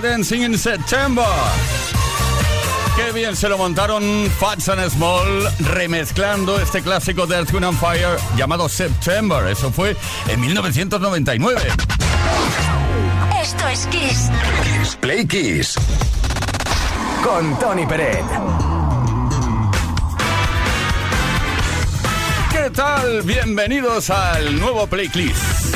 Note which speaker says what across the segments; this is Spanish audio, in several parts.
Speaker 1: Dancing in September. Qué bien se lo montaron Fats and Small remezclando este clásico de Earth, Wind and Fire llamado September. Eso fue en 1999.
Speaker 2: Esto es Kiss.
Speaker 3: Kiss Play Kiss. Con Tony Peret.
Speaker 1: ¿Qué tal? Bienvenidos al nuevo Play Kiss.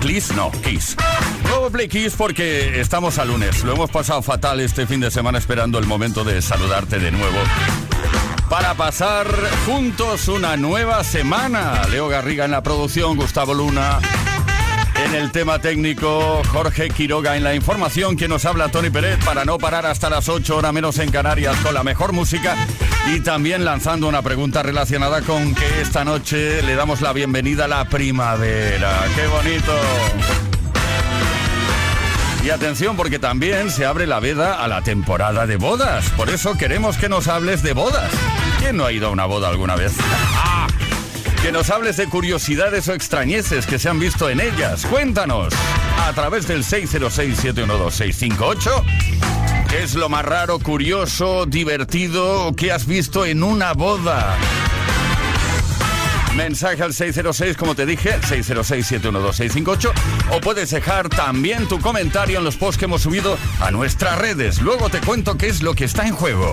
Speaker 1: Kiss no, Kiss. Nuevo Play porque estamos a lunes. Lo hemos pasado fatal este fin de semana esperando el momento de saludarte de nuevo. Para pasar juntos una nueva semana. Leo Garriga en la producción, Gustavo Luna en el tema técnico, Jorge Quiroga en la información, que nos habla Tony Pérez para no parar hasta las 8 horas menos en Canarias con la mejor música y también lanzando una pregunta relacionada con que esta noche le damos la bienvenida a la primavera. ¡Qué bonito! Y atención porque también se abre la veda a la temporada de bodas. Por eso queremos que nos hables de bodas. ¿Quién no ha ido a una boda alguna vez? Ah, que nos hables de curiosidades o extrañeces que se han visto en ellas. Cuéntanos a través del 606-712-658. ¿Qué es lo más raro, curioso, divertido que has visto en una boda?
Speaker 4: Mensaje al 606, como te dije, 606-712-658. O puedes dejar también tu comentario en los posts que hemos subido a nuestras redes. Luego te cuento qué es lo que está en juego.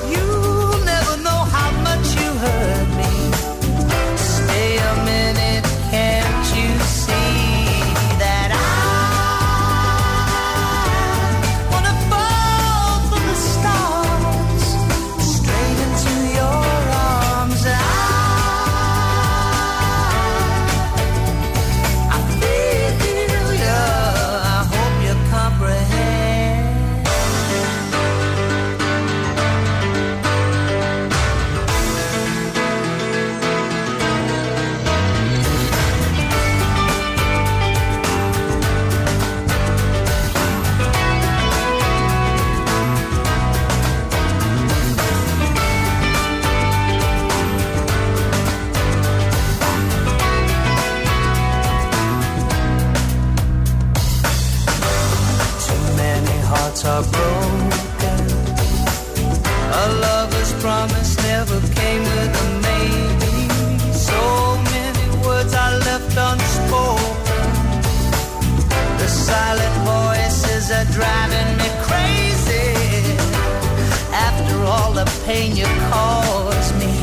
Speaker 4: pain you caused me.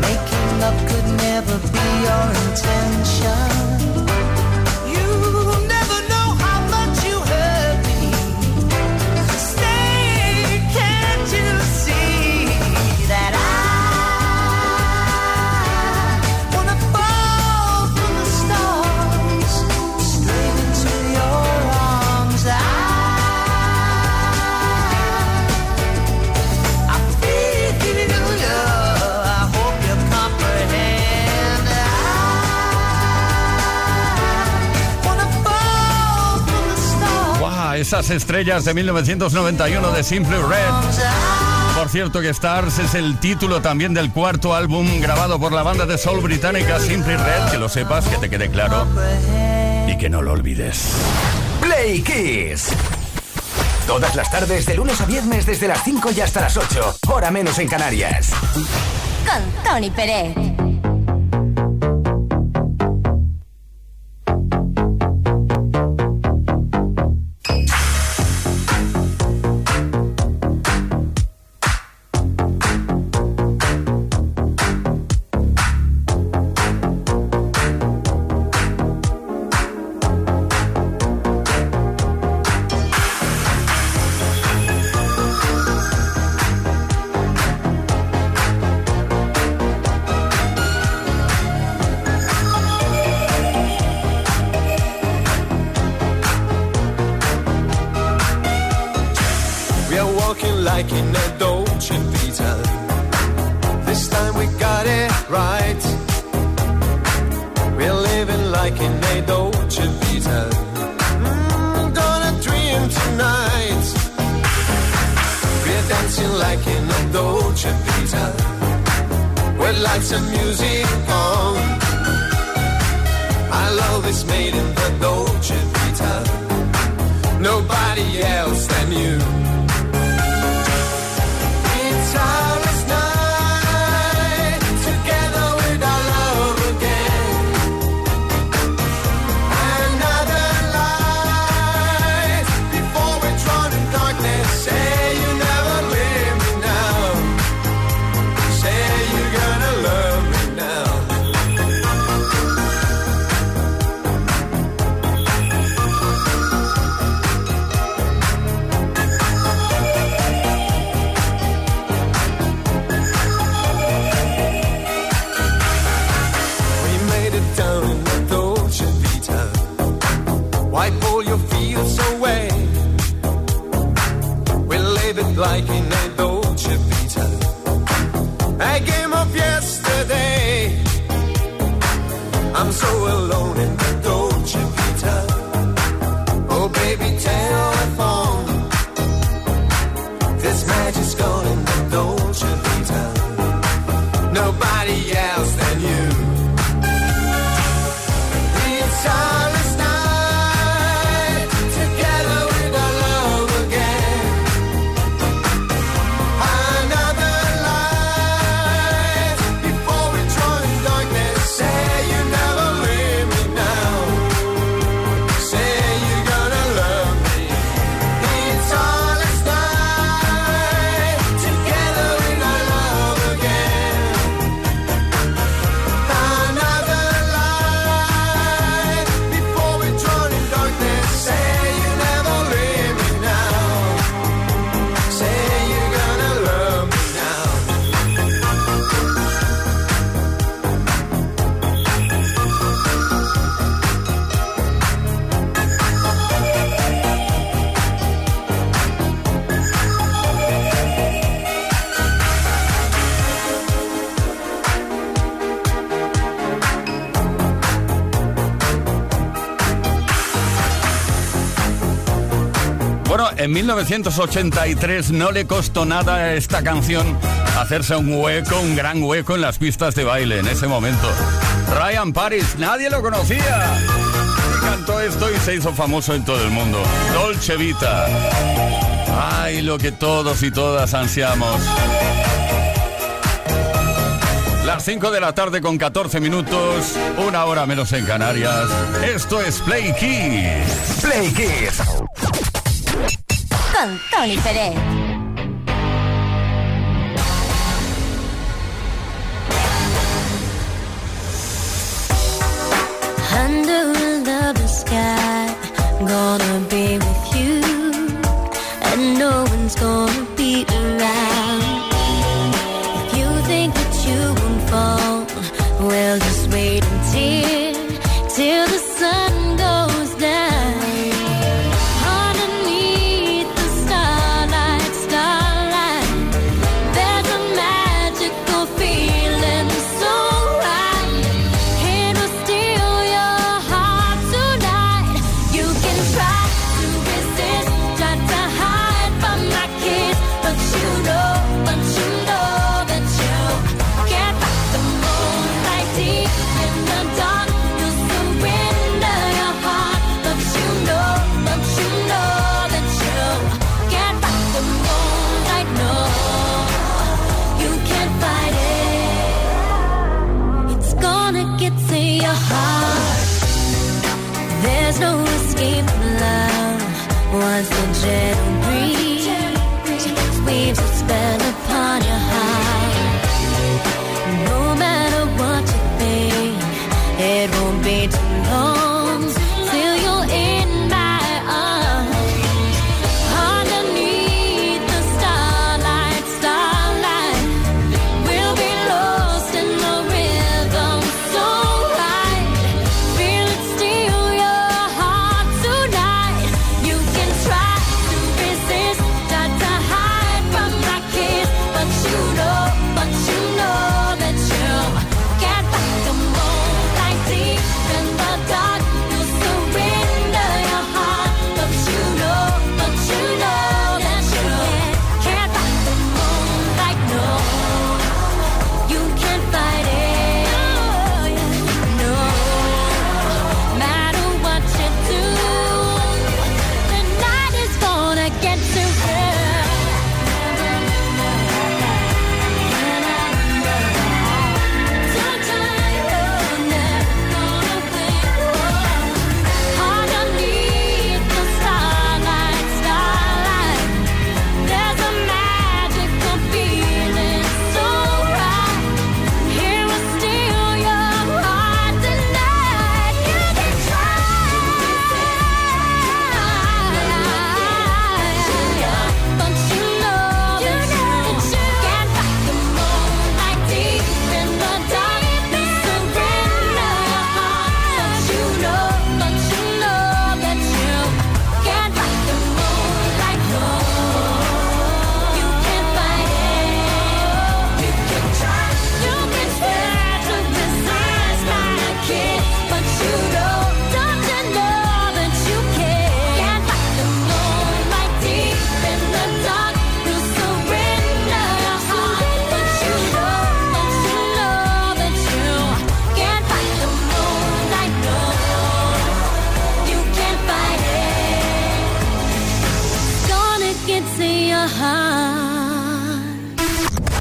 Speaker 4: Making up could never be your intention. Estrellas de 1991 de Simple Red. Por cierto que Stars es el título también del cuarto álbum grabado por la banda de soul británica Simply Red, que lo sepas, que te quede claro y que no lo olvides.
Speaker 3: Play Kiss. Todas las tardes, de lunes a viernes, desde las 5 y hasta las 8, hora menos en Canarias.
Speaker 5: Con Tony Pérez.
Speaker 6: like in a Dolce Vita. This time we got it right. We're living like in a Dolce Vita. Mm, gonna dream tonight. We're dancing like in a Dolce Vita. With lights and music on. I love this made in the Dolce Vita. Nobody else than you.
Speaker 1: en 1983 no le costó nada a esta canción hacerse un hueco, un gran hueco en las pistas de baile en ese momento. Ryan Paris, nadie lo conocía. Cantó esto y se hizo famoso en todo el mundo. Dolce Vita. Ay, lo que todos y todas ansiamos. Las 5 de la tarde con 14 minutos, una hora menos en Canarias. Esto es Play Kids.
Speaker 4: Play Kids
Speaker 7: con Tony Pérez.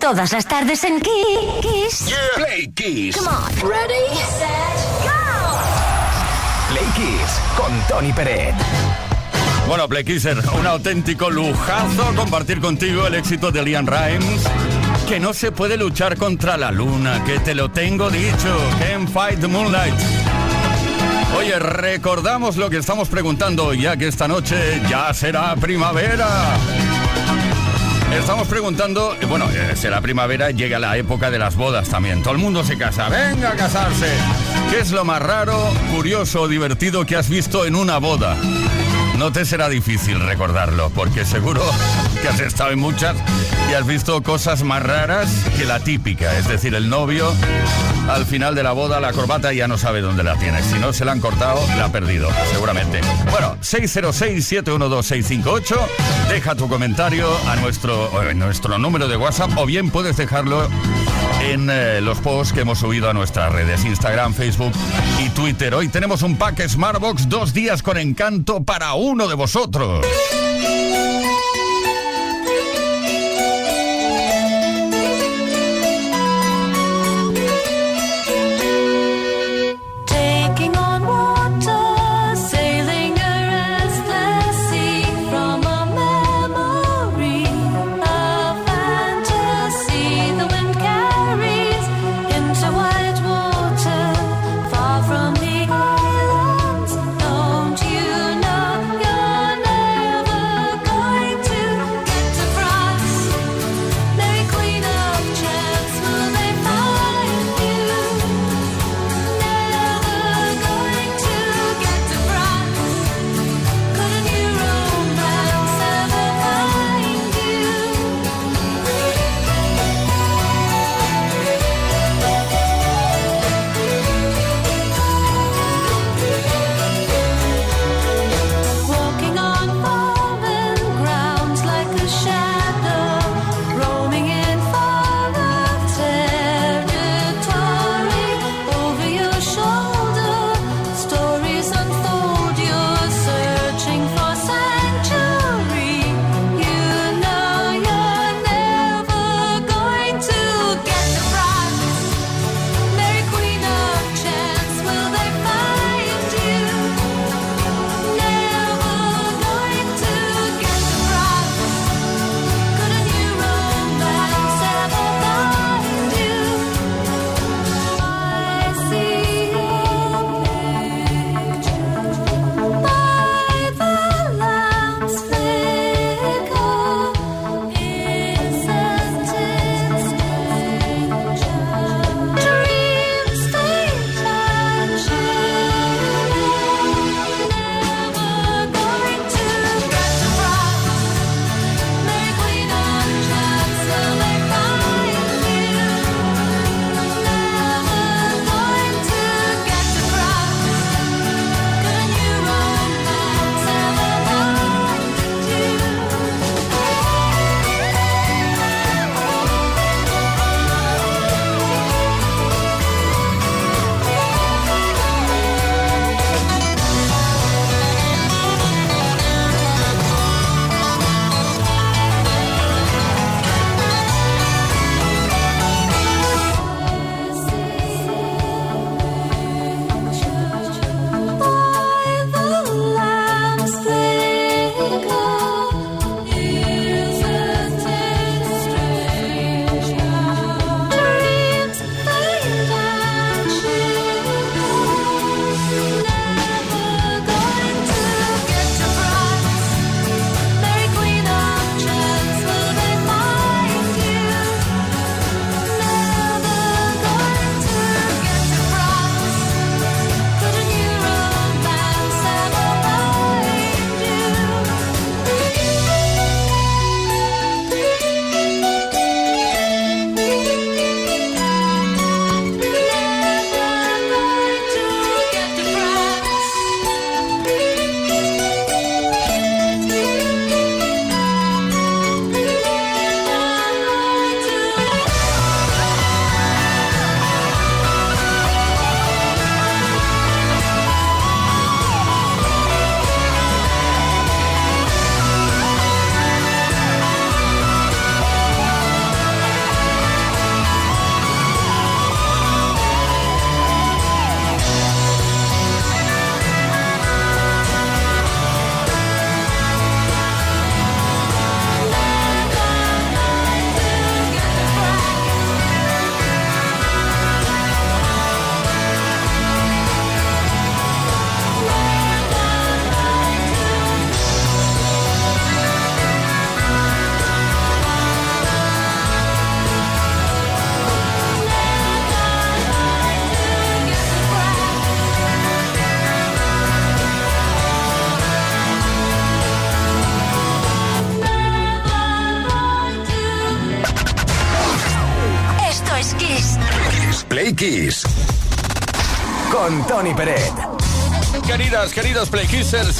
Speaker 7: Todas las tardes en Kiss.
Speaker 4: Play Kiss.
Speaker 7: Come on. Ready, set, go.
Speaker 4: Play Kiss con Tony Peret.
Speaker 1: Bueno, Play Kisser, un auténtico lujazo compartir contigo el éxito de Liam Rimes. Que no se puede luchar contra la luna, que te lo tengo dicho. Can't fight the moonlight. Oye, recordamos lo que estamos preguntando, ya que esta noche ya será primavera. Estamos preguntando, eh, bueno, eh, será primavera, llega la época de las bodas también. Todo el mundo se casa, venga a casarse. ¿Qué es lo más raro, curioso o divertido que has visto en una boda? No te será difícil recordarlo, porque seguro que has estado en muchas y has visto cosas más raras que la típica. Es decir, el novio al final de la boda la corbata ya no sabe dónde la tiene. Si no se la han cortado, la ha perdido, seguramente. Bueno, 606-712-658. Deja tu comentario a nuestro, eh, nuestro número de WhatsApp o bien puedes dejarlo en eh, los posts que hemos subido a nuestras redes, Instagram, Facebook y Twitter. Hoy tenemos un pack Smartbox, dos días con encanto para uno de vosotros.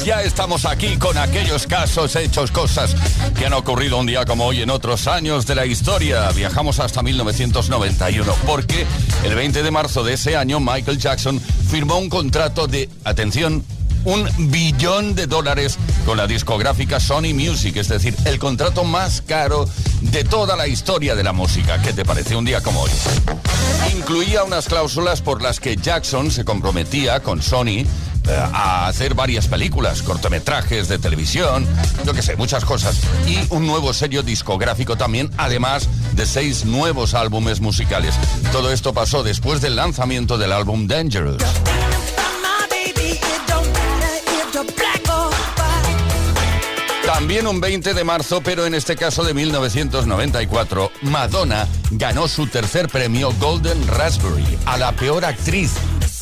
Speaker 1: Ya estamos aquí con aquellos casos, hechos, cosas que han ocurrido un día como hoy en otros años de la historia. Viajamos hasta 1991 porque el 20 de marzo de ese año Michael Jackson firmó un contrato de, atención, un billón de dólares con la discográfica Sony Music, es decir, el contrato más caro de toda la historia de la música. ¿Qué te parece un día como hoy? Incluía unas cláusulas por las que Jackson se comprometía con Sony a hacer varias películas, cortometrajes de televisión, yo que sé, muchas cosas. Y un nuevo sello discográfico también, además de seis nuevos álbumes musicales. Todo esto pasó después del lanzamiento del álbum Dangerous. También un 20 de marzo, pero en este caso de 1994, Madonna ganó su tercer premio Golden Raspberry a la peor actriz.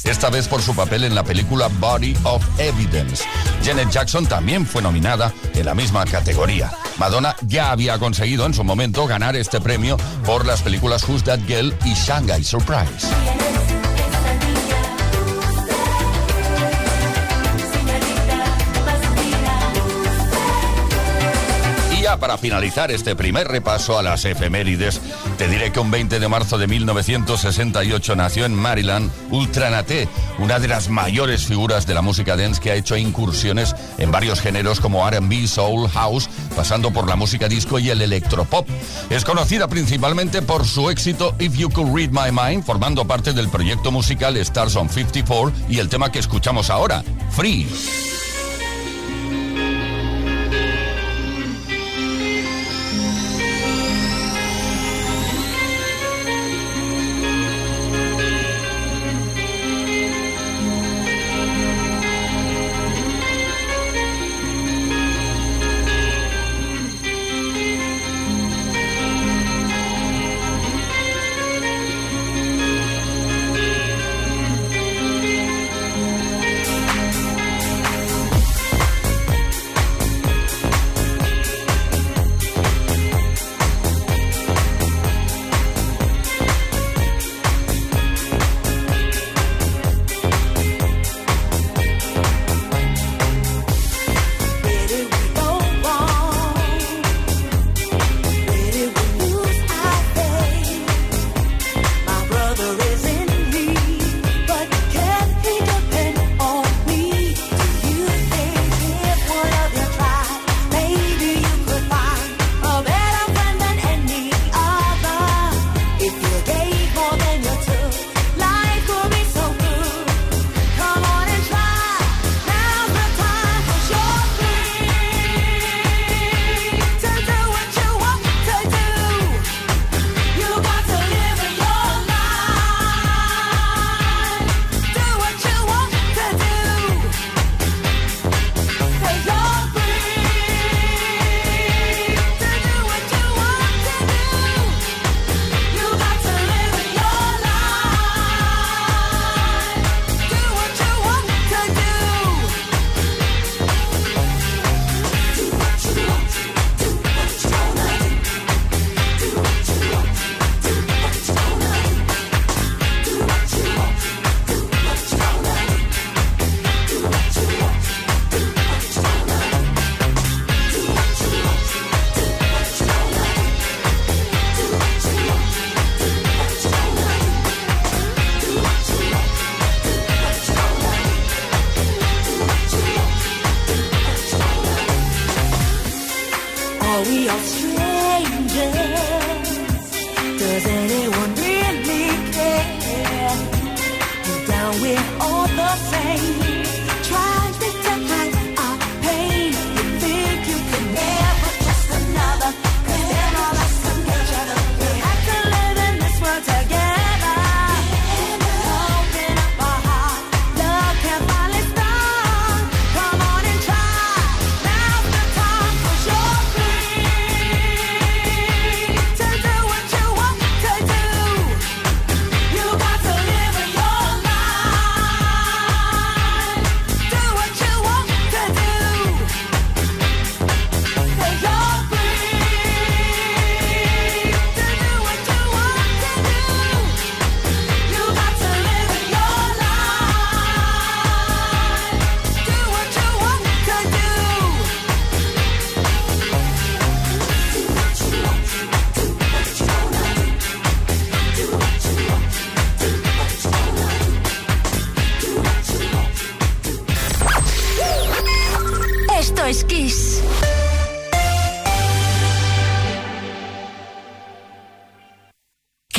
Speaker 1: Esta vez por su papel en la película Body of Evidence. Janet Jackson también fue nominada en la misma categoría. Madonna ya había conseguido en su momento ganar este premio por las películas Who's That Girl y Shanghai Surprise. Para finalizar este primer repaso a las efemérides, te diré que un 20 de marzo de 1968 nació en Maryland Ultranate, una de las mayores figuras de la música dance que ha hecho incursiones en varios géneros como RB, soul, house, pasando por la música disco y el electropop. Es conocida principalmente por su éxito If You Could Read My Mind, formando parte del proyecto musical Stars on 54 y el tema que escuchamos ahora, Free.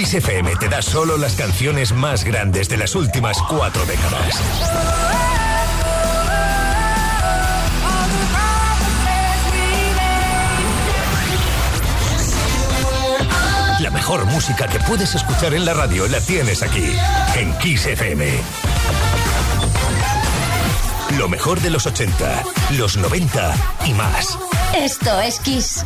Speaker 4: XFM te da solo las canciones más grandes de las últimas cuatro décadas. La mejor música que puedes escuchar en la radio la tienes aquí, en XFM. Lo mejor de los 80, los 90 y más.
Speaker 7: Esto es Kiss.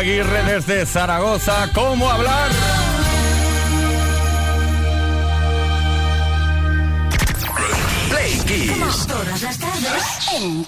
Speaker 1: Aguirre desde Zaragoza. ¿Cómo hablar?
Speaker 4: Play Kiss.
Speaker 7: Todas las tardes en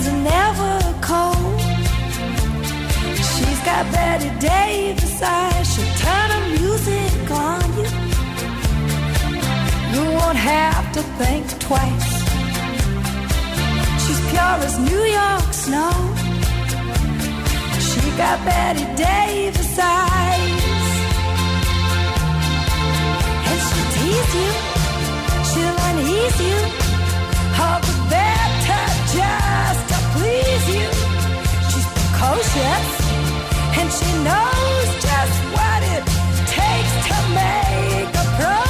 Speaker 2: hands are never cold. She's got Betty Davis eyes. She'll turn the music on you.
Speaker 7: You won't have to think twice. She's pure as New York snow. She got Betty Davis eyes. And she'll tease you. She'll unease you. All the best. Precocious, and she knows just what it takes to make a pro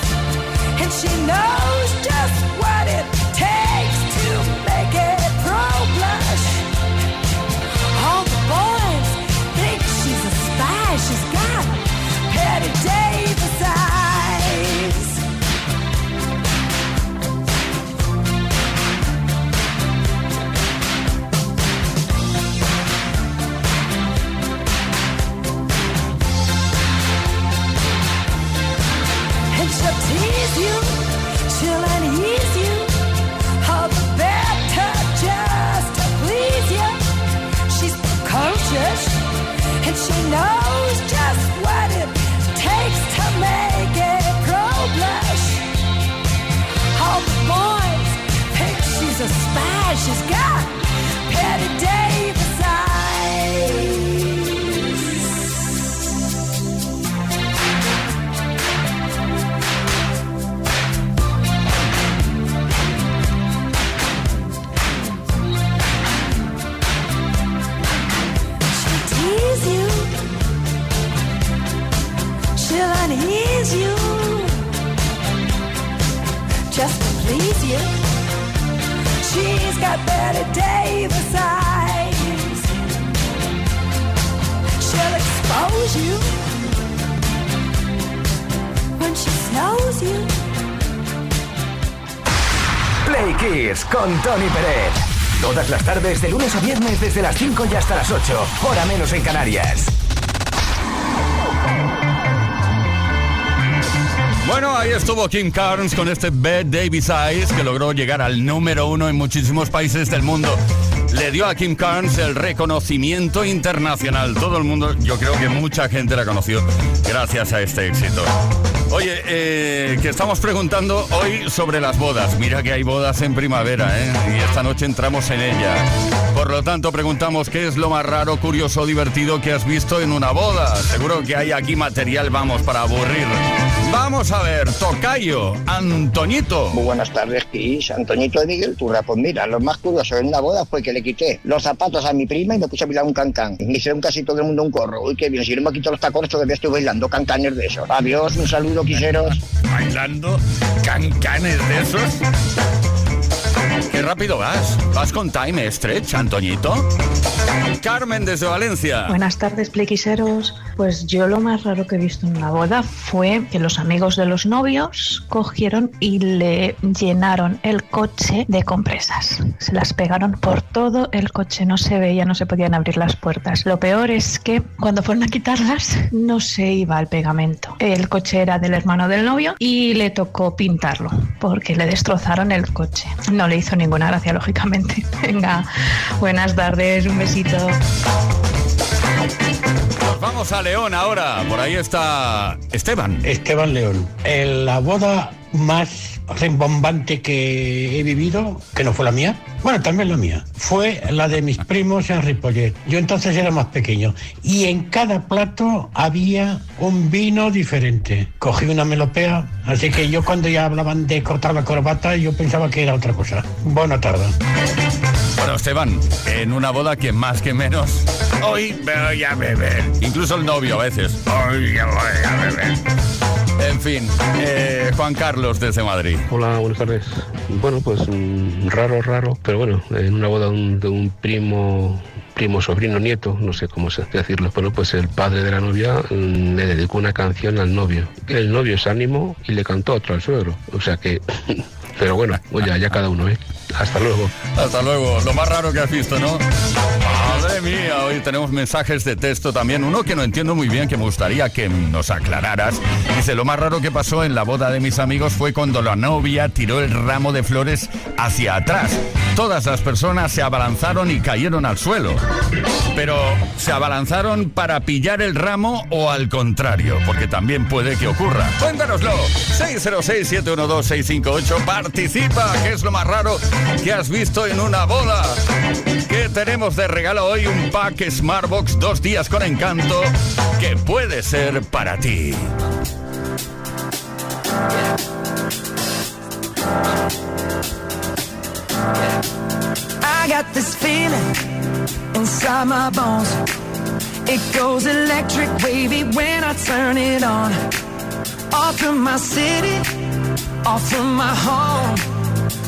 Speaker 7: and she knows just what it
Speaker 3: las 8. Hora menos en Canarias.
Speaker 1: Bueno, ahí estuvo Kim Carnes con este Bad Davis Eyes que logró llegar al número uno en muchísimos países del mundo. Le dio a Kim Carnes el reconocimiento internacional. Todo el mundo, yo creo que mucha gente la conoció gracias a este éxito. Oye, eh, que estamos preguntando hoy sobre las bodas. Mira que hay bodas en primavera, ¿eh? Y esta noche entramos en ella. Por lo tanto, preguntamos qué es lo más raro, curioso, divertido que has visto en una boda. Seguro que hay aquí material, vamos, para aburrir. Vamos a ver, Tocayo, Antoñito.
Speaker 8: Muy buenas tardes, Kiss. Antoñito de Miguel Turra. Pues mira, lo más curioso en una boda fue que le quité los zapatos a mi prima y me puse a bailar un cancán. Y me hicieron casi todo el mundo un corro. Uy, qué bien. Si no me quito los tacones, todavía estoy bailando cancanes de esos. Adiós, un saludo, quiseros.
Speaker 1: Bailando cancanes de esos. Qué rápido vas. Vas con time stretch, Antoñito. Carmen desde Valencia.
Speaker 9: Buenas tardes, pliquiseros. Pues yo lo más raro que he visto en una boda fue que los amigos de los novios cogieron y le llenaron el coche de compresas. Se las pegaron por todo el coche, no se veía, no se podían abrir las puertas. Lo peor es que cuando fueron a quitarlas no se iba el pegamento. El coche era del hermano del novio y le tocó pintarlo porque le destrozaron el coche. No le hizo ninguna gracia, lógicamente. Venga, buenas tardes, un besito.
Speaker 1: Nos vamos a León ahora. Por ahí está Esteban.
Speaker 10: Esteban León. En la boda más rimbombante que he vivido, que no fue la mía, bueno, también la mía, fue la de mis primos en Ripollet. Yo entonces era más pequeño y en cada plato había un vino diferente. Cogí una melopea, así que yo cuando ya hablaban de cortar la corbata, yo pensaba que era otra cosa. Buena tarde.
Speaker 1: Bueno, Esteban, en una boda que más que menos. Hoy voy a beber. Incluso el novio a veces. Hoy voy a beber. En fin, eh, Juan Carlos desde Madrid.
Speaker 11: Hola, buenas tardes. Bueno, pues mm, raro, raro, pero bueno, en una boda de un, de un primo, primo, sobrino, nieto, no sé cómo se decirlo, bueno, pues el padre de la novia mm, le dedicó una canción al novio. El novio se animó y le cantó otro al suegro. O sea que, pero bueno, ya, ya cada uno, ¿eh? Hasta luego.
Speaker 1: Hasta luego. Lo más raro que has visto, ¿no? Mía, hoy tenemos mensajes de texto también. Uno que no entiendo muy bien, que me gustaría que nos aclararas. Dice, lo más raro que pasó en la boda de mis amigos fue cuando la novia tiró el ramo de flores hacia atrás. Todas las personas se abalanzaron y cayeron al suelo. Pero, ¿se abalanzaron para pillar el ramo o al contrario? Porque también puede que ocurra. Cuéntanoslo. 606-712-658. Participa. ¿Qué es lo más raro que has visto en una boda? ¿Qué tenemos de regalo hoy? Un pack Smartbox dos días con encanto que puede ser para ti.
Speaker 2: I got this feeling inside my bones. It goes electric wavy when I turn it on. Off from my city, off from my home.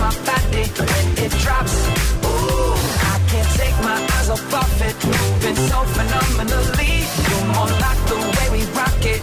Speaker 2: my body when it drops. Ooh, I can't take my eyes off of it, moving so phenomenally. You're more like the way we rock it,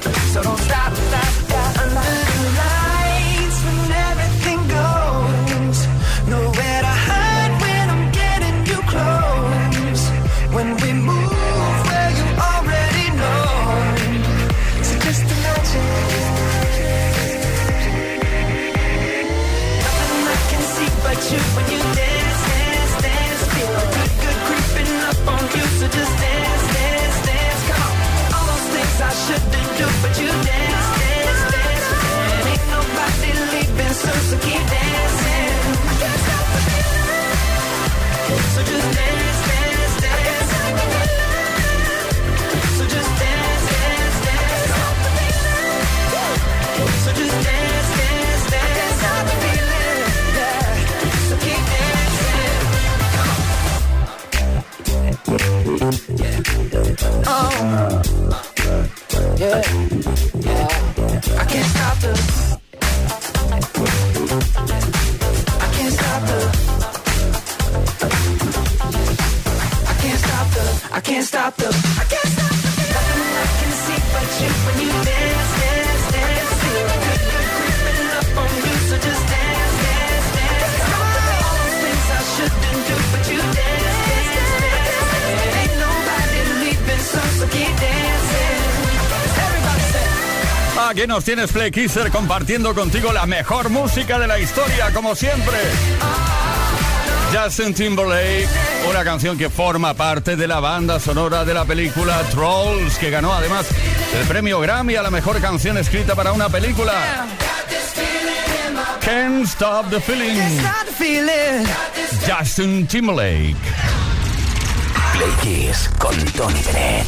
Speaker 1: Aquí nos tienes Play Kisser compartiendo contigo la mejor música de la historia, como siempre. Justin Timberlake, una canción que forma parte de la banda sonora de la película Trolls, que ganó además el premio Grammy a la mejor canción escrita para una película. Can't Stop the Feeling.
Speaker 2: Stop the feeling.
Speaker 1: Justin Timberlake.
Speaker 4: Play Kiss con Tony Bennett.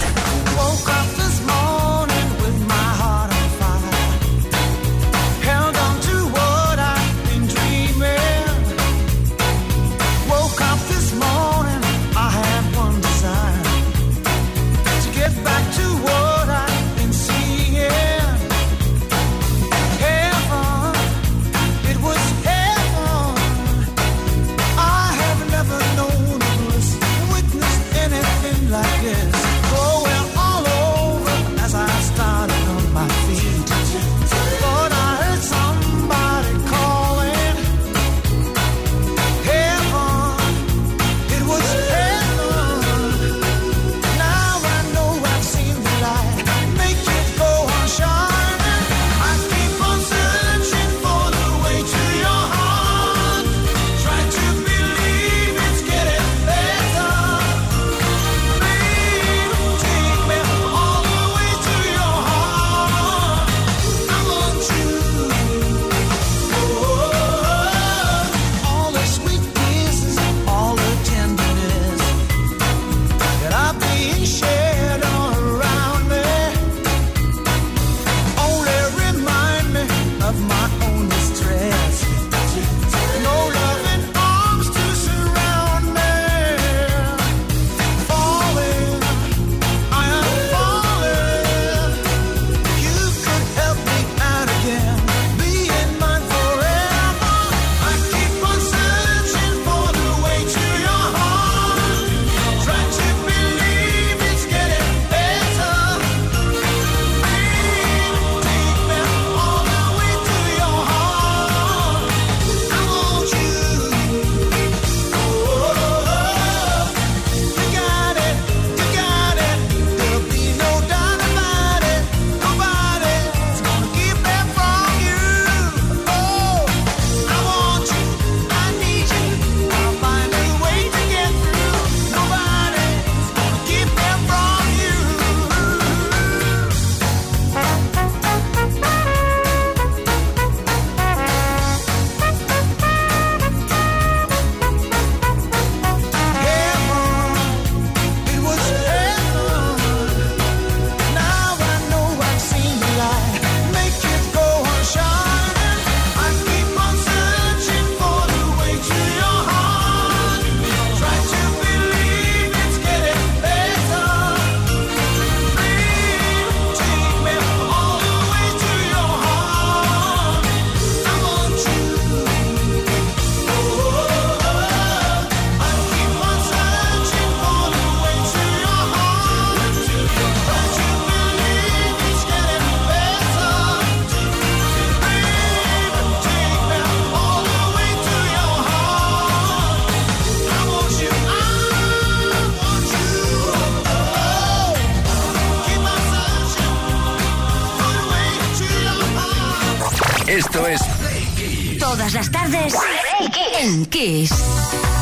Speaker 7: En Kiss.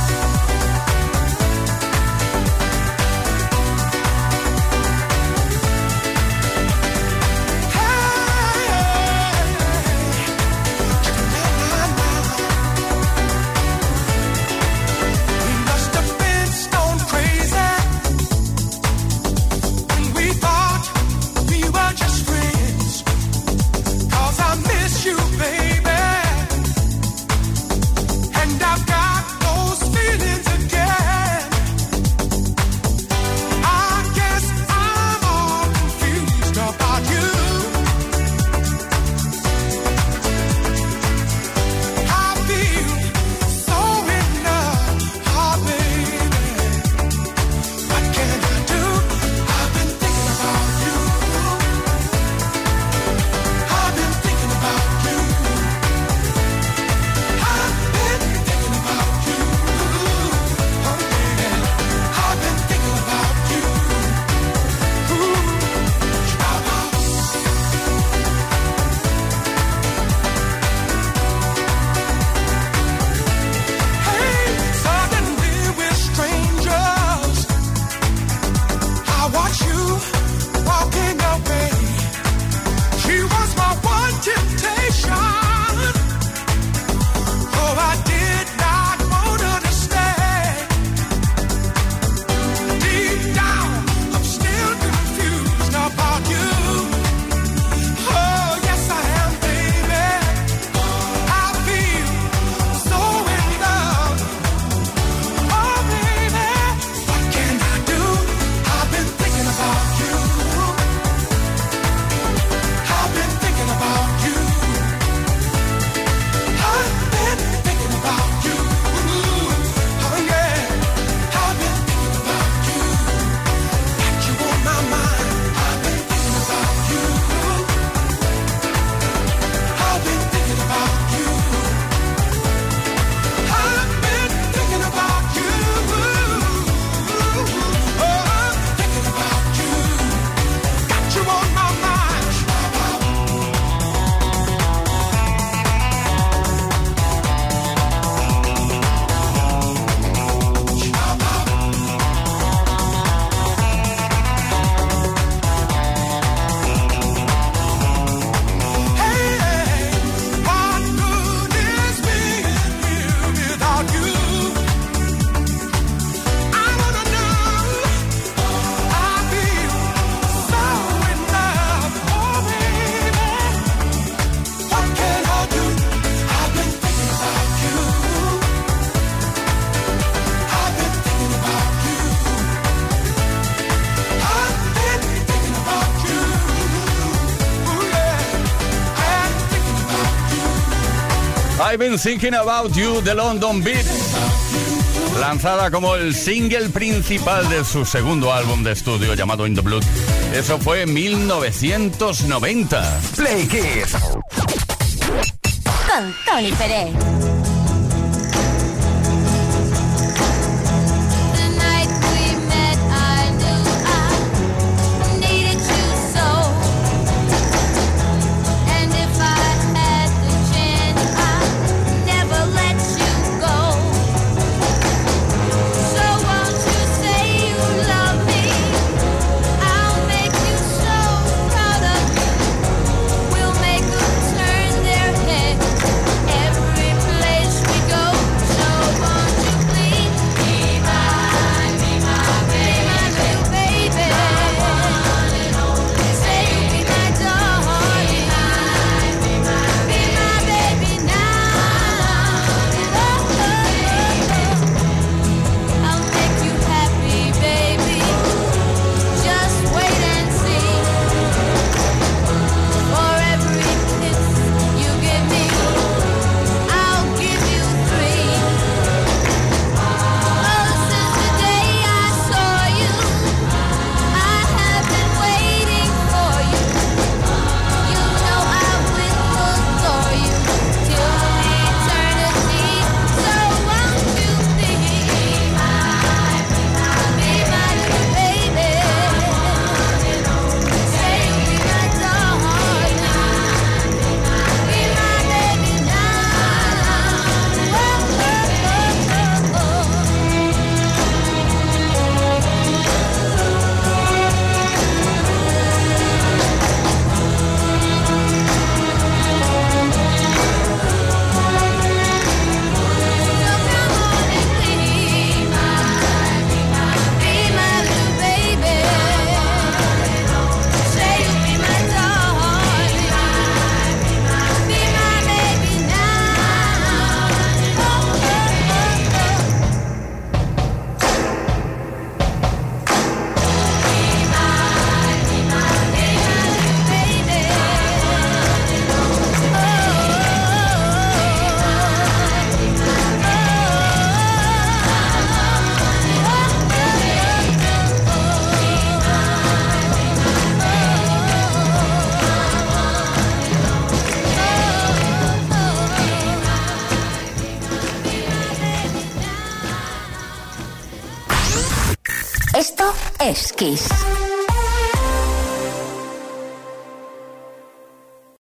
Speaker 6: I've
Speaker 1: Been Thinking About You de London Beat. Lanzada como el single principal de su segundo álbum de estudio llamado In the Blood. Eso fue en 1990.
Speaker 4: Play Kids.
Speaker 7: Con Tony Pérez. Kiss.